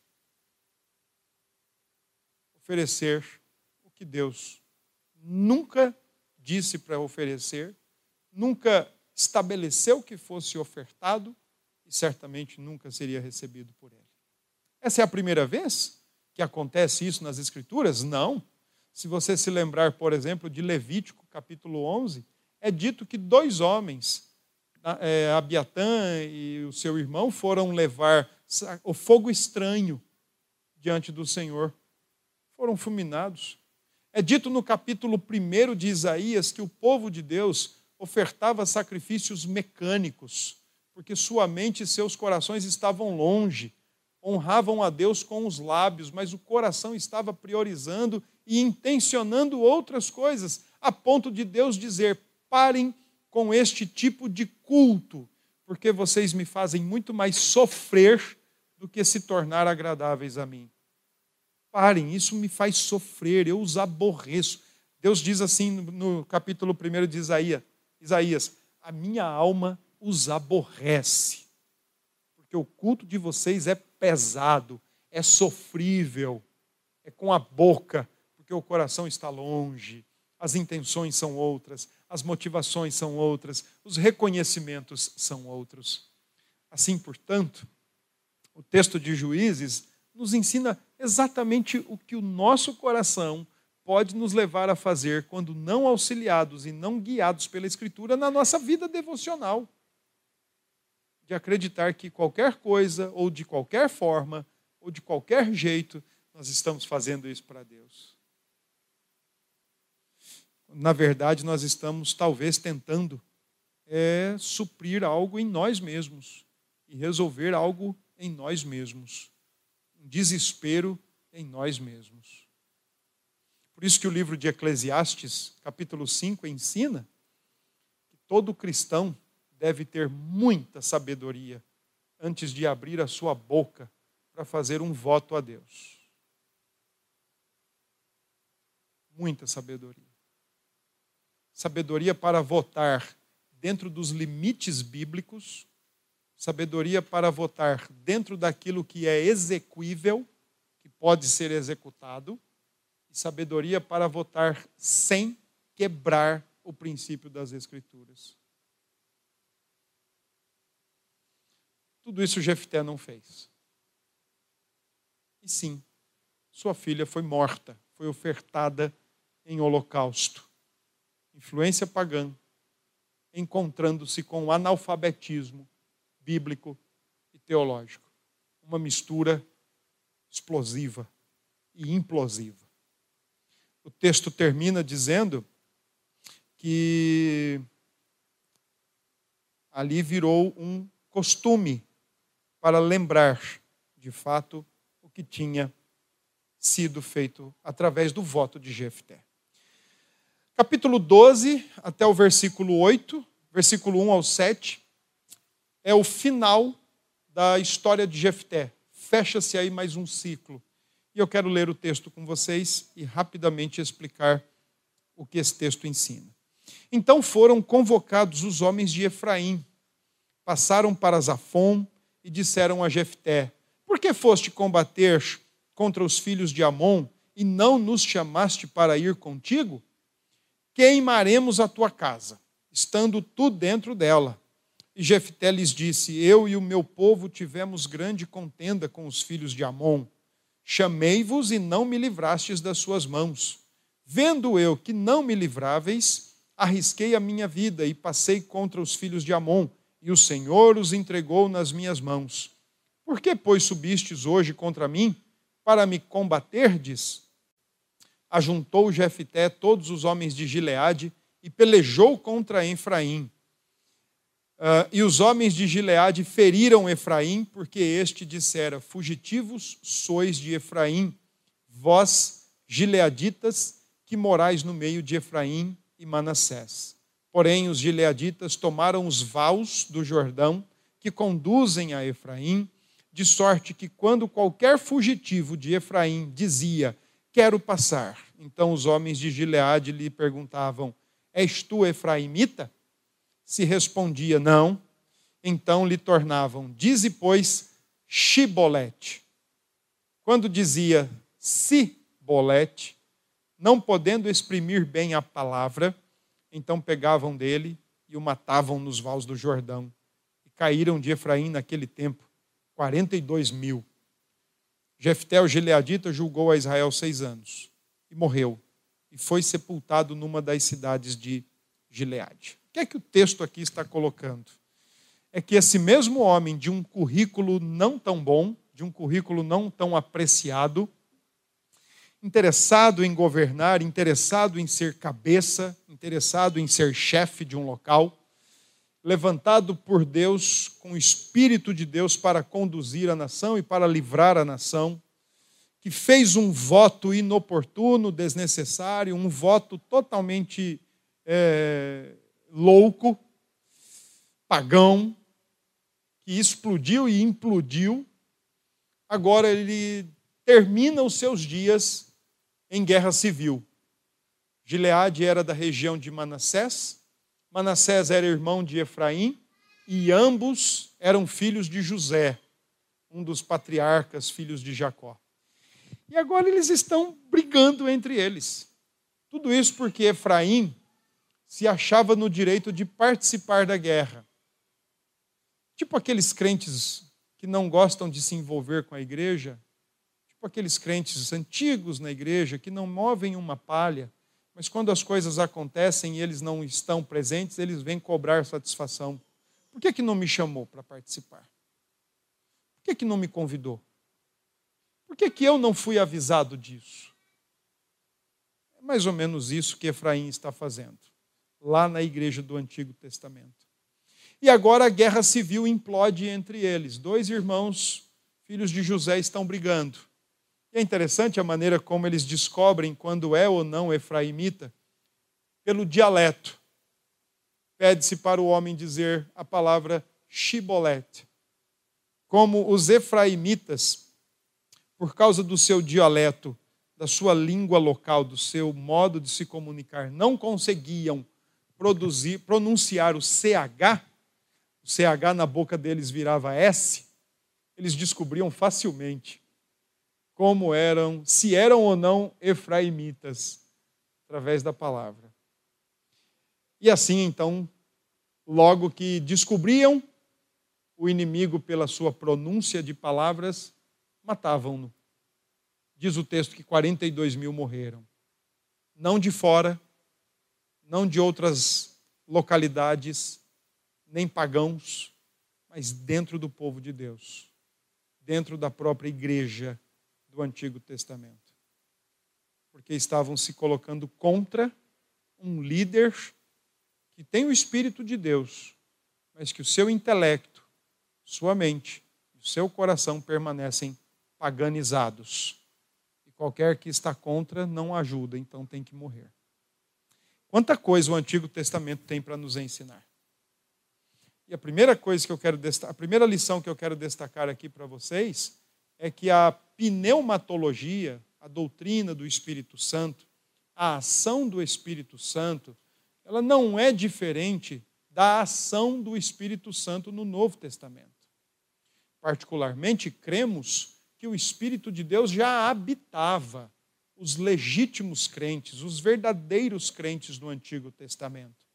Oferecer o que Deus nunca disse para oferecer, nunca estabeleceu que fosse ofertado e certamente nunca seria recebido por ele. Essa é a primeira vez que acontece isso nas Escrituras? Não. Se você se lembrar, por exemplo, de Levítico, capítulo 11, é dito que dois homens, é, Abiatã e o seu irmão, foram levar o fogo estranho diante do Senhor. Foram fulminados. É dito no capítulo 1 de Isaías que o povo de Deus ofertava sacrifícios mecânicos, porque sua mente e seus corações estavam longe honravam a Deus com os lábios, mas o coração estava priorizando e intencionando outras coisas, a ponto de Deus dizer: parem com este tipo de culto, porque vocês me fazem muito mais sofrer do que se tornar agradáveis a mim. Parem, isso me faz sofrer, eu os aborreço. Deus diz assim no capítulo 1 de Isaías: Isaías, a minha alma os aborrece, porque o culto de vocês é pesado, é sofrível, é com a boca, porque o coração está longe, as intenções são outras, as motivações são outras, os reconhecimentos são outros. Assim, portanto, o texto de Juízes nos ensina exatamente o que o nosso coração pode nos levar a fazer quando não auxiliados e não guiados pela Escritura na nossa vida devocional de acreditar que qualquer coisa, ou de qualquer forma, ou de qualquer jeito, nós estamos fazendo isso para Deus. Na verdade, nós estamos talvez tentando é, suprir algo em nós mesmos e resolver algo em nós mesmos. Um desespero em nós mesmos. Por isso que o livro de Eclesiastes, capítulo 5, ensina que todo cristão deve ter muita sabedoria antes de abrir a sua boca para fazer um voto a Deus. Muita sabedoria. Sabedoria para votar dentro dos limites bíblicos, sabedoria para votar dentro daquilo que é execuível, que pode ser executado, e sabedoria para votar sem quebrar o princípio das Escrituras. Tudo isso Jefté não fez. E sim, sua filha foi morta, foi ofertada em holocausto. Influência pagã, encontrando-se com o analfabetismo bíblico e teológico. Uma mistura explosiva e implosiva. O texto termina dizendo que ali virou um costume para lembrar, de fato, o que tinha sido feito através do voto de Jefté. Capítulo 12, até o versículo 8, versículo 1 ao 7, é o final da história de Jefté. Fecha-se aí mais um ciclo. E eu quero ler o texto com vocês e rapidamente explicar o que esse texto ensina. Então foram convocados os homens de Efraim, passaram para Zafon, e disseram a Jefté: Por que foste combater contra os filhos de Amon e não nos chamaste para ir contigo? Queimaremos a tua casa, estando tu dentro dela. E Jefté lhes disse: Eu e o meu povo tivemos grande contenda com os filhos de Amon. Chamei-vos e não me livrastes das suas mãos. Vendo eu que não me livráveis, arrisquei a minha vida e passei contra os filhos de Amon e o Senhor os entregou nas minhas mãos. Por que, pois, subistes hoje contra mim para me combaterdes? Ajuntou Jefté todos os homens de Gileade e pelejou contra Efraim. Uh, e os homens de Gileade feriram Efraim, porque este dissera: Fugitivos sois de Efraim, vós, gileaditas, que morais no meio de Efraim e Manassés. Porém, os gileaditas tomaram os vaus do Jordão que conduzem a Efraim, de sorte que quando qualquer fugitivo de Efraim dizia: Quero passar, então os homens de Gileade lhe perguntavam: És tu efraimita? Se respondia: Não, então lhe tornavam: Dize, pois, Shibolete. Quando dizia Sibolete, não podendo exprimir bem a palavra, então pegavam dele e o matavam nos vales do Jordão. E caíram de Efraim naquele tempo 42 mil. Jefté, o gileadita, julgou a Israel seis anos e morreu. E foi sepultado numa das cidades de Gileade. O que é que o texto aqui está colocando? É que esse mesmo homem, de um currículo não tão bom, de um currículo não tão apreciado, interessado em governar, interessado em ser cabeça, interessado em ser chefe de um local, levantado por Deus com o Espírito de Deus para conduzir a nação e para livrar a nação, que fez um voto inoportuno, desnecessário, um voto totalmente é, louco, pagão, que explodiu e implodiu. Agora ele termina os seus dias em guerra civil. Gileade era da região de Manassés, Manassés era irmão de Efraim, e ambos eram filhos de José, um dos patriarcas, filhos de Jacó. E agora eles estão brigando entre eles. Tudo isso porque Efraim se achava no direito de participar da guerra. Tipo aqueles crentes que não gostam de se envolver com a igreja, tipo aqueles crentes antigos na igreja que não movem uma palha, mas quando as coisas acontecem e eles não estão presentes, eles vêm cobrar satisfação. Por que, que não me chamou para participar? Por que, que não me convidou? Por que, que eu não fui avisado disso? É mais ou menos isso que Efraim está fazendo, lá na igreja do Antigo Testamento. E agora a guerra civil implode entre eles. Dois irmãos, filhos de José, estão brigando. E é interessante a maneira como eles descobrem quando é ou não efraimita, pelo dialeto. Pede-se para o homem dizer a palavra shibolete. Como os efraimitas, por causa do seu dialeto, da sua língua local, do seu modo de se comunicar, não conseguiam produzir, pronunciar o CH, o CH na boca deles virava S, eles descobriam facilmente como eram, se eram ou não efraimitas, através da palavra. E assim, então, logo que descobriam o inimigo pela sua pronúncia de palavras, matavam-no. Diz o texto que 42 mil morreram. Não de fora, não de outras localidades, nem pagãos, mas dentro do povo de Deus, dentro da própria igreja do Antigo Testamento. Porque estavam se colocando contra um líder que tem o Espírito de Deus, mas que o seu intelecto, sua mente, o seu coração permanecem paganizados. E qualquer que está contra não ajuda, então tem que morrer. Quanta coisa o Antigo Testamento tem para nos ensinar. E a primeira coisa que eu quero a primeira lição que eu quero destacar aqui para vocês é que a pneumatologia, a doutrina do Espírito Santo, a ação do Espírito Santo, ela não é diferente da ação do Espírito Santo no Novo Testamento. Particularmente, cremos que o Espírito de Deus já habitava os legítimos crentes, os verdadeiros crentes do Antigo Testamento.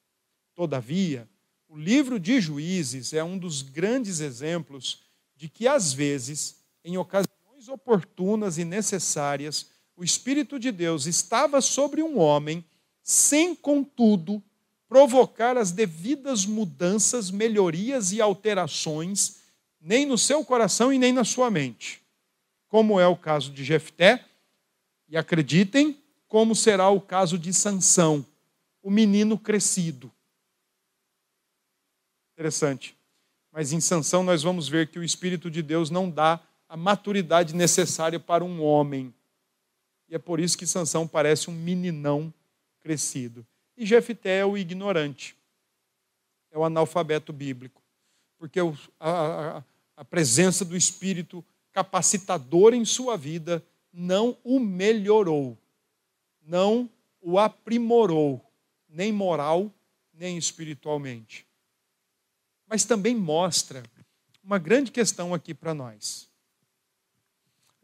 Todavia, o livro de Juízes é um dos grandes exemplos de que, às vezes, em ocasiões oportunas e necessárias, o Espírito de Deus estava sobre um homem, sem, contudo, provocar as devidas mudanças, melhorias e alterações, nem no seu coração e nem na sua mente. Como é o caso de Jefté, e acreditem, como será o caso de Sansão, o menino crescido. Interessante. Mas em Sansão nós vamos ver que o Espírito de Deus não dá a maturidade necessária para um homem. E é por isso que Sansão parece um meninão crescido. E Jefté é o ignorante, é o analfabeto bíblico, porque a, a, a presença do Espírito capacitador em sua vida não o melhorou, não o aprimorou, nem moral, nem espiritualmente. Mas também mostra uma grande questão aqui para nós.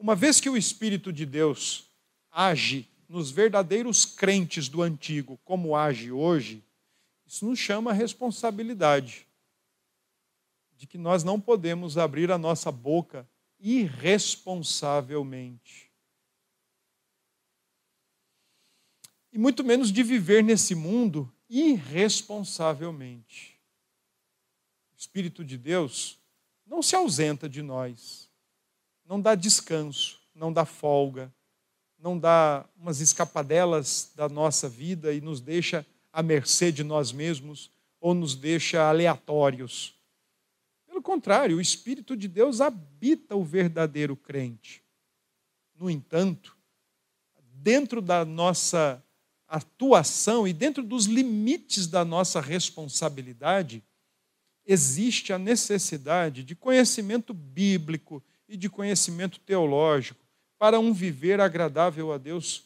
Uma vez que o Espírito de Deus age nos verdadeiros crentes do antigo, como age hoje, isso nos chama a responsabilidade de que nós não podemos abrir a nossa boca irresponsavelmente. E muito menos de viver nesse mundo irresponsavelmente. O Espírito de Deus não se ausenta de nós, não dá descanso, não dá folga, não dá umas escapadelas da nossa vida e nos deixa à mercê de nós mesmos ou nos deixa aleatórios. Pelo contrário, o Espírito de Deus habita o verdadeiro crente. No entanto, dentro da nossa atuação e dentro dos limites da nossa responsabilidade, existe a necessidade de conhecimento bíblico e de conhecimento teológico para um viver agradável a Deus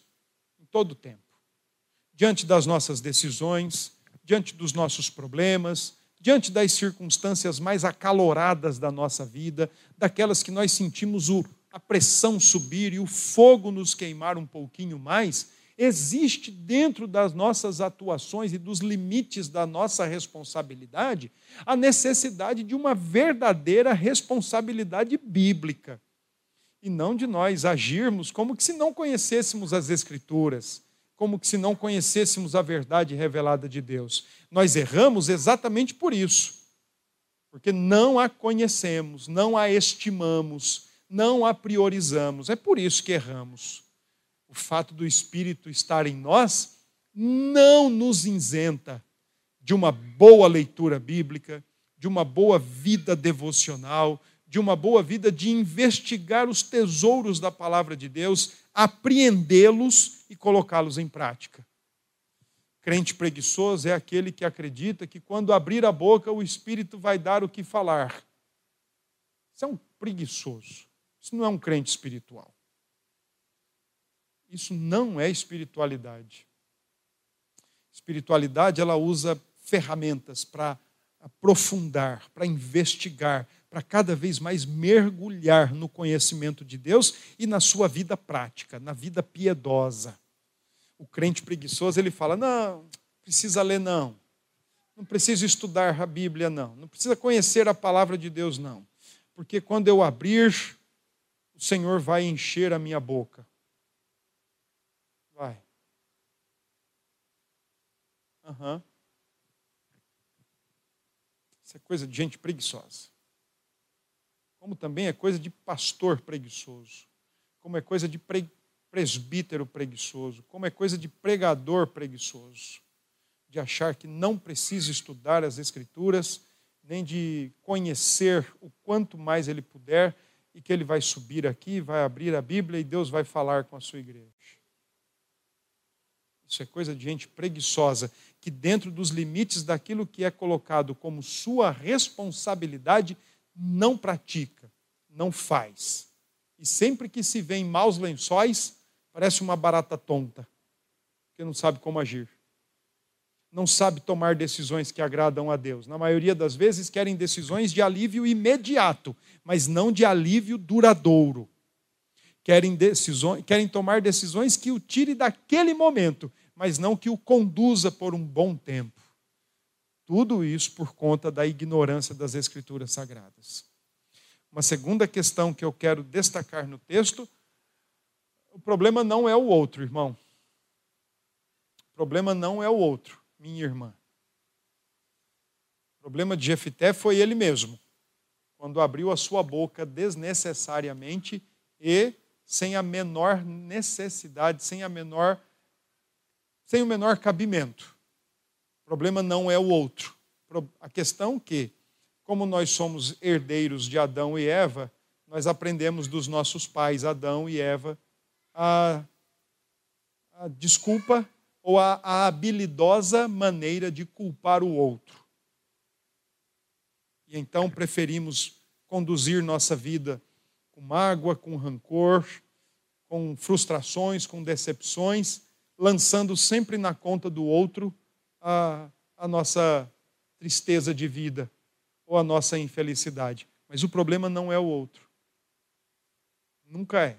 em todo o tempo. Diante das nossas decisões, diante dos nossos problemas, diante das circunstâncias mais acaloradas da nossa vida, daquelas que nós sentimos o, a pressão subir e o fogo nos queimar um pouquinho mais, existe dentro das nossas atuações e dos limites da nossa responsabilidade a necessidade de uma verdadeira responsabilidade bíblica. E não de nós agirmos como que se não conhecêssemos as Escrituras, como que se não conhecêssemos a verdade revelada de Deus. Nós erramos exatamente por isso, porque não a conhecemos, não a estimamos, não a priorizamos. É por isso que erramos o fato do Espírito estar em nós não nos isenta de uma boa leitura bíblica, de uma boa vida devocional, de uma boa vida de investigar os tesouros da palavra de Deus, apreendê-los e colocá-los em prática. Crente preguiçoso é aquele que acredita que quando abrir a boca o Espírito vai dar o que falar. Isso é um preguiçoso. Isso não é um crente espiritual. Isso não é espiritualidade. Espiritualidade, ela usa ferramentas para aprofundar, para investigar, para cada vez mais mergulhar no conhecimento de Deus e na sua vida prática, na vida piedosa. O crente preguiçoso, ele fala: "Não, precisa ler não. Não precisa estudar a Bíblia não. Não precisa conhecer a palavra de Deus não. Porque quando eu abrir, o Senhor vai encher a minha boca. Vai. Uhum. Isso é coisa de gente preguiçosa. Como também é coisa de pastor preguiçoso. Como é coisa de pre presbítero preguiçoso. Como é coisa de pregador preguiçoso. De achar que não precisa estudar as Escrituras, nem de conhecer o quanto mais ele puder, e que ele vai subir aqui, vai abrir a Bíblia e Deus vai falar com a sua igreja. Isso é coisa de gente preguiçosa, que dentro dos limites daquilo que é colocado como sua responsabilidade, não pratica, não faz. E sempre que se vê em maus lençóis, parece uma barata tonta, que não sabe como agir. Não sabe tomar decisões que agradam a Deus. Na maioria das vezes, querem decisões de alívio imediato, mas não de alívio duradouro. Querem, decisões, querem tomar decisões que o tire daquele momento mas não que o conduza por um bom tempo. Tudo isso por conta da ignorância das Escrituras Sagradas. Uma segunda questão que eu quero destacar no texto: o problema não é o outro, irmão. O problema não é o outro, minha irmã. O problema de Jefité foi ele mesmo, quando abriu a sua boca desnecessariamente e sem a menor necessidade, sem a menor sem o menor cabimento. O problema não é o outro. A questão é que, como nós somos herdeiros de Adão e Eva, nós aprendemos dos nossos pais, Adão e Eva, a a desculpa ou a, a habilidosa maneira de culpar o outro. E então preferimos conduzir nossa vida com mágoa, com rancor, com frustrações, com decepções, lançando sempre na conta do outro a, a nossa tristeza de vida ou a nossa infelicidade. Mas o problema não é o outro. Nunca é.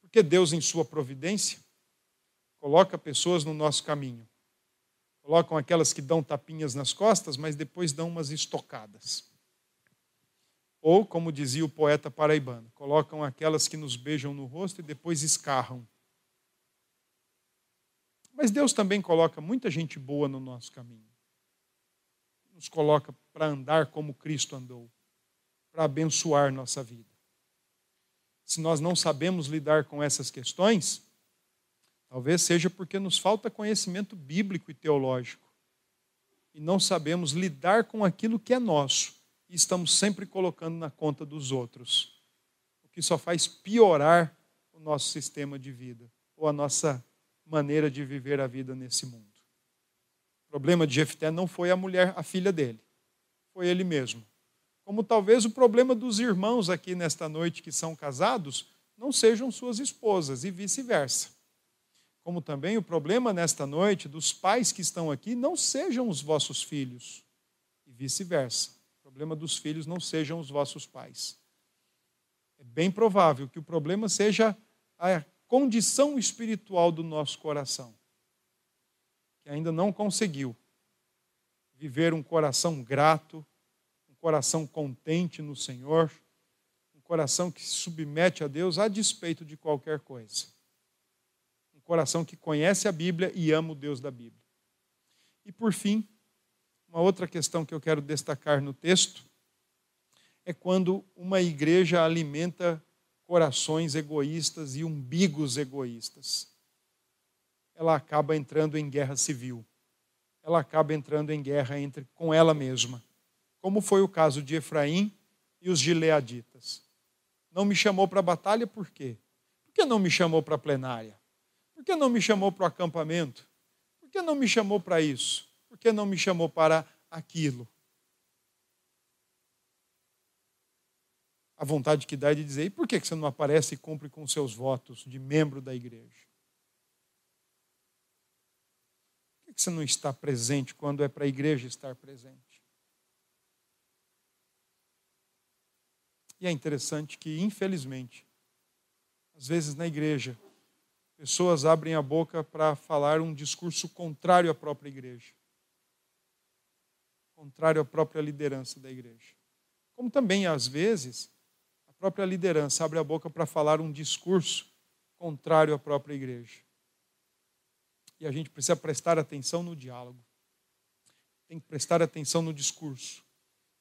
Porque Deus, em Sua providência, coloca pessoas no nosso caminho. Colocam aquelas que dão tapinhas nas costas, mas depois dão umas estocadas. Ou, como dizia o poeta paraibano, colocam aquelas que nos beijam no rosto e depois escarram. Mas Deus também coloca muita gente boa no nosso caminho. Nos coloca para andar como Cristo andou, para abençoar nossa vida. Se nós não sabemos lidar com essas questões, talvez seja porque nos falta conhecimento bíblico e teológico. E não sabemos lidar com aquilo que é nosso e estamos sempre colocando na conta dos outros, o que só faz piorar o nosso sistema de vida ou a nossa maneira de viver a vida nesse mundo. O problema de Jefté não foi a mulher, a filha dele, foi ele mesmo. Como talvez o problema dos irmãos aqui nesta noite que são casados não sejam suas esposas e vice-versa. Como também o problema nesta noite dos pais que estão aqui não sejam os vossos filhos e vice-versa. O problema dos filhos não sejam os vossos pais. É bem provável que o problema seja a condição espiritual do nosso coração, que ainda não conseguiu viver um coração grato, um coração contente no Senhor, um coração que se submete a Deus a despeito de qualquer coisa. Um coração que conhece a Bíblia e ama o Deus da Bíblia. E por fim, uma outra questão que eu quero destacar no texto é quando uma igreja alimenta corações egoístas e umbigos egoístas. Ela acaba entrando em guerra civil. Ela acaba entrando em guerra entre com ela mesma, como foi o caso de Efraim e os gileaditas. Não me chamou para a batalha por quê? Por que não me chamou para a plenária? Por que não me chamou para o acampamento? Por que não me chamou para isso? Por que não me chamou para aquilo? A vontade que dá é de dizer: e por que você não aparece e cumpre com seus votos de membro da igreja? Por que você não está presente quando é para a igreja estar presente? E é interessante que, infelizmente, às vezes na igreja, pessoas abrem a boca para falar um discurso contrário à própria igreja, contrário à própria liderança da igreja. Como também, às vezes, própria liderança abre a boca para falar um discurso contrário à própria igreja. E a gente precisa prestar atenção no diálogo. Tem que prestar atenção no discurso.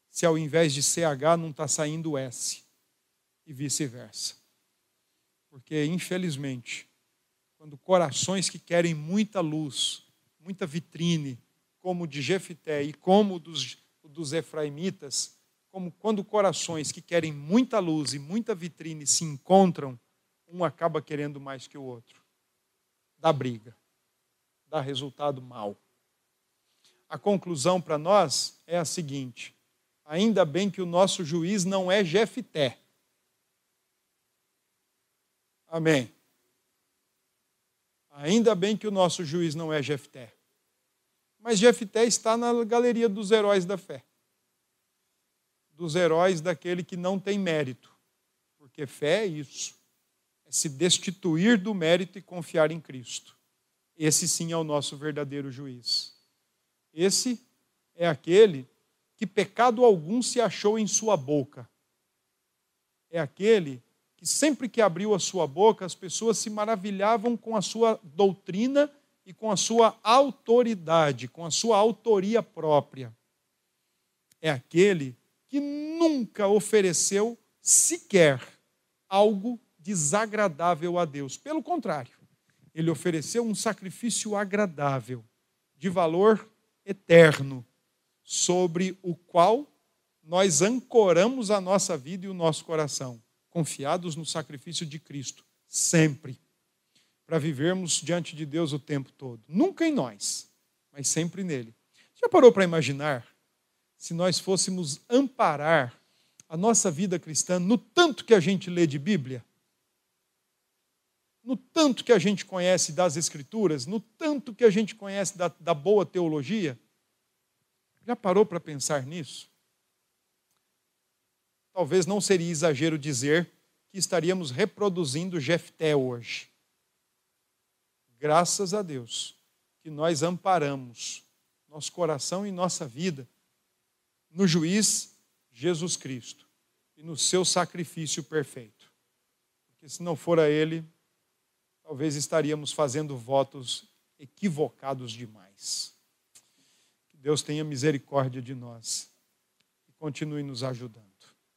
Se ao invés de CH não está saindo S. E vice-versa. Porque, infelizmente, quando corações que querem muita luz, muita vitrine, como o de Jefité e como o dos, dos efraimitas, como quando corações que querem muita luz e muita vitrine se encontram, um acaba querendo mais que o outro. Dá briga, dá resultado mal. A conclusão para nós é a seguinte: ainda bem que o nosso juiz não é Jefté. Amém. Ainda bem que o nosso juiz não é Jefté. Mas Jefté está na galeria dos heróis da fé dos heróis daquele que não tem mérito. Porque fé é isso. É se destituir do mérito e confiar em Cristo. Esse sim é o nosso verdadeiro juiz. Esse é aquele que pecado algum se achou em sua boca. É aquele que sempre que abriu a sua boca, as pessoas se maravilhavam com a sua doutrina e com a sua autoridade, com a sua autoria própria. É aquele que nunca ofereceu sequer algo desagradável a Deus. Pelo contrário, ele ofereceu um sacrifício agradável, de valor eterno, sobre o qual nós ancoramos a nossa vida e o nosso coração, confiados no sacrifício de Cristo, sempre. para vivermos diante de Deus o tempo todo. Nunca em nós, mas sempre nele. Já parou para imaginar se nós fôssemos amparar a nossa vida cristã no tanto que a gente lê de Bíblia? No tanto que a gente conhece das Escrituras, no tanto que a gente conhece da, da boa teologia? Já parou para pensar nisso? Talvez não seria exagero dizer que estaríamos reproduzindo Jefté hoje. Graças a Deus que nós amparamos nosso coração e nossa vida no juiz Jesus Cristo e no seu sacrifício perfeito. Porque se não for a Ele, talvez estaríamos fazendo votos equivocados demais. Que Deus tenha misericórdia de nós e continue nos ajudando.